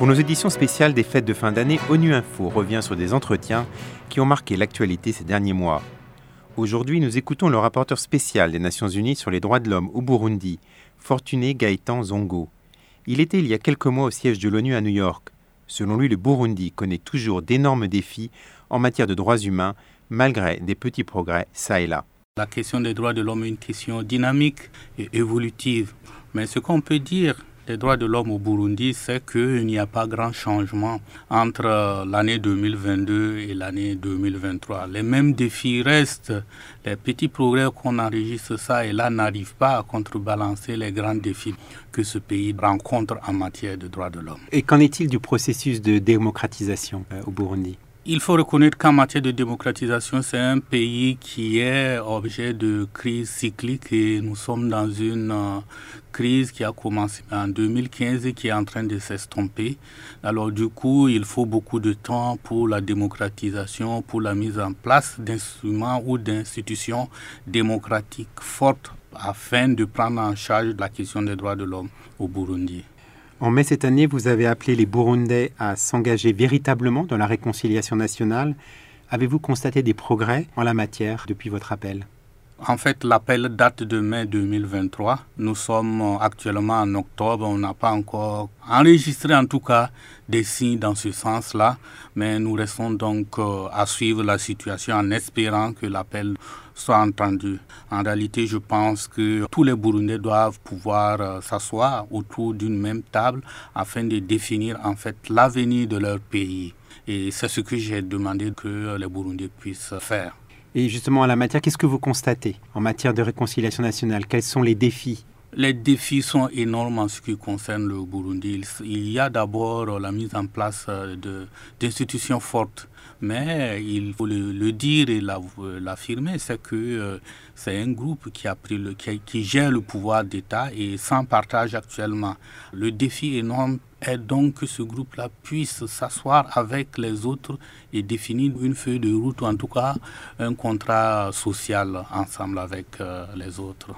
Pour nos éditions spéciales des fêtes de fin d'année, ONU Info revient sur des entretiens qui ont marqué l'actualité ces derniers mois. Aujourd'hui, nous écoutons le rapporteur spécial des Nations Unies sur les droits de l'homme au Burundi, Fortuné Gaëtan Zongo. Il était il y a quelques mois au siège de l'ONU à New York. Selon lui, le Burundi connaît toujours d'énormes défis en matière de droits humains, malgré des petits progrès ça et là. La question des droits de l'homme est une question dynamique et évolutive. Mais ce qu'on peut dire des droits de l'homme au Burundi, c'est qu'il n'y a pas grand changement entre l'année 2022 et l'année 2023. Les mêmes défis restent. Les petits progrès qu'on enregistre ça et là n'arrivent pas à contrebalancer les grands défis que ce pays rencontre en matière de droits de l'homme. Et qu'en est-il du processus de démocratisation euh, au Burundi? Il faut reconnaître qu'en matière de démocratisation, c'est un pays qui est objet de crise cyclique et nous sommes dans une euh, crise qui a commencé en 2015 et qui est en train de s'estomper. Alors du coup, il faut beaucoup de temps pour la démocratisation, pour la mise en place d'instruments ou d'institutions démocratiques fortes afin de prendre en charge la question des droits de l'homme au Burundi. En mai cette année, vous avez appelé les Burundais à s'engager véritablement dans la réconciliation nationale. Avez-vous constaté des progrès en la matière depuis votre appel? En fait, l'appel date de mai 2023. Nous sommes actuellement en octobre. On n'a pas encore enregistré, en tout cas, des signes dans ce sens-là. Mais nous restons donc euh, à suivre la situation en espérant que l'appel soit entendu. En réalité, je pense que tous les Burundais doivent pouvoir euh, s'asseoir autour d'une même table afin de définir en fait l'avenir de leur pays. Et c'est ce que j'ai demandé que les Burundais puissent faire. Et justement, à la matière, qu'est-ce que vous constatez en matière de réconciliation nationale? Quels sont les défis les défis sont énormes en ce qui concerne le Burundi. Il y a d'abord la mise en place euh, d'institutions fortes mais il faut le, dire et l'affirmer, c'est que euh, c'est un groupe qui, a pris le, qui, gère le pouvoir d'État et sans partage actuellement. Le défi énorme est donc que ce groupe-là puisse s'asseoir avec les autres et définir une feuille de route ou en tout cas un contrat social ensemble avec euh, les autres.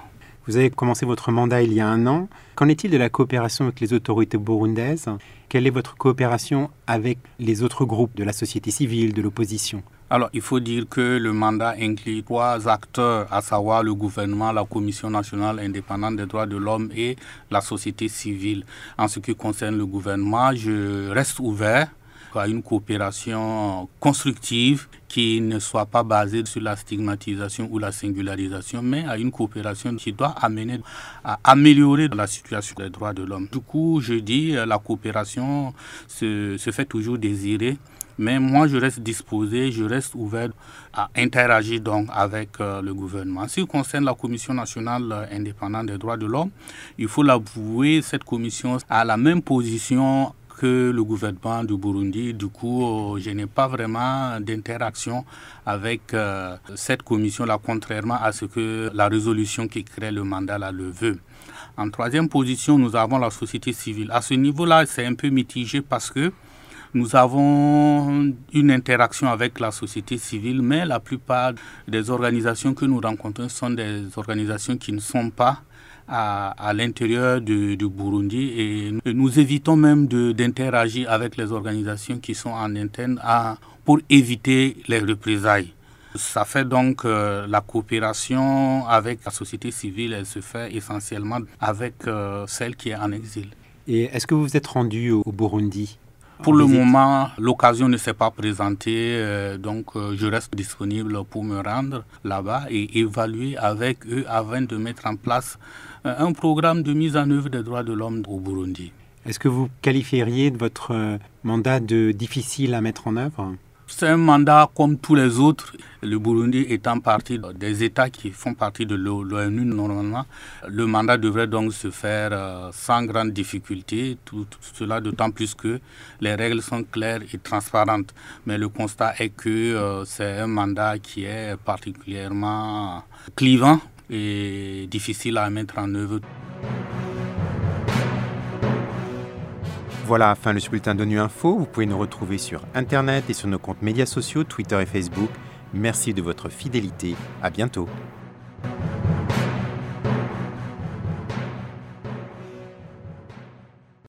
Vous avez commencé votre mandat il y a un an. Qu'en est-il de la coopération avec les autorités burundaises? Quelle est votre coopération avec les autres groupes de la société civile, de l'opposition? Alors, il faut dire que le mandat inclut trois acteurs, à savoir le gouvernement, la Commission nationale indépendante des droits de l'homme et la société civile. En ce qui concerne le gouvernement, je reste ouvert à une coopération constructive qui ne soit pas basée sur la stigmatisation ou la singularisation, mais à une coopération qui doit amener à améliorer la situation des droits de l'homme. Du coup, je dis, la coopération se, fait toujours désirer. Mais moi, je reste disposé, je reste ouvert à interagir donc avec euh, le gouvernement. En ce qui concerne la Commission nationale indépendante des droits de l'homme, il faut l'avouer, cette commission a la même position le gouvernement du Burundi. Du coup, euh, je n'ai pas vraiment d'interaction avec euh, cette commission-là, contrairement à ce que la résolution qui crée le mandat là, le veut. En troisième position, nous avons la société civile. À ce niveau-là, c'est un peu mitigé parce que nous avons une interaction avec la société civile, mais la plupart des organisations que nous rencontrons sont des organisations qui ne sont pas à, l'intérieur du, Burundi et nous évitons même d'interagir avec les organisations qui sont en interne pour éviter les représailles. Ça fait donc euh, la coopération avec la société civile, elle se fait essentiellement avec euh, celle qui est en exil. Et est-ce que vous vous êtes rendu au Burundi? Pour le moment, l'occasion ne s'est pas présentée, euh, donc euh, je reste disponible pour me rendre là-bas et évaluer avec eux afin de mettre en place un programme de mise en œuvre des droits de l'homme au Burundi. Est-ce que vous qualifieriez votre mandat de difficile à mettre en œuvre? C'est un mandat comme tous les autres. Le Burundi étant partie des États qui font partie de l'ONU normalement, le mandat devrait donc se faire euh, sans grande difficulté. Tout, cela d'autant plus que les règles sont claires et transparentes. Mais le constat est que euh, c'est un mandat qui est particulièrement clivant et difficile à mettre en œuvre. Voilà, fin le bulletin d'ONU Info. Vous pouvez nous retrouver sur Internet et sur nos comptes médias sociaux, Twitter et Facebook. Merci de votre fidélité. À bientôt.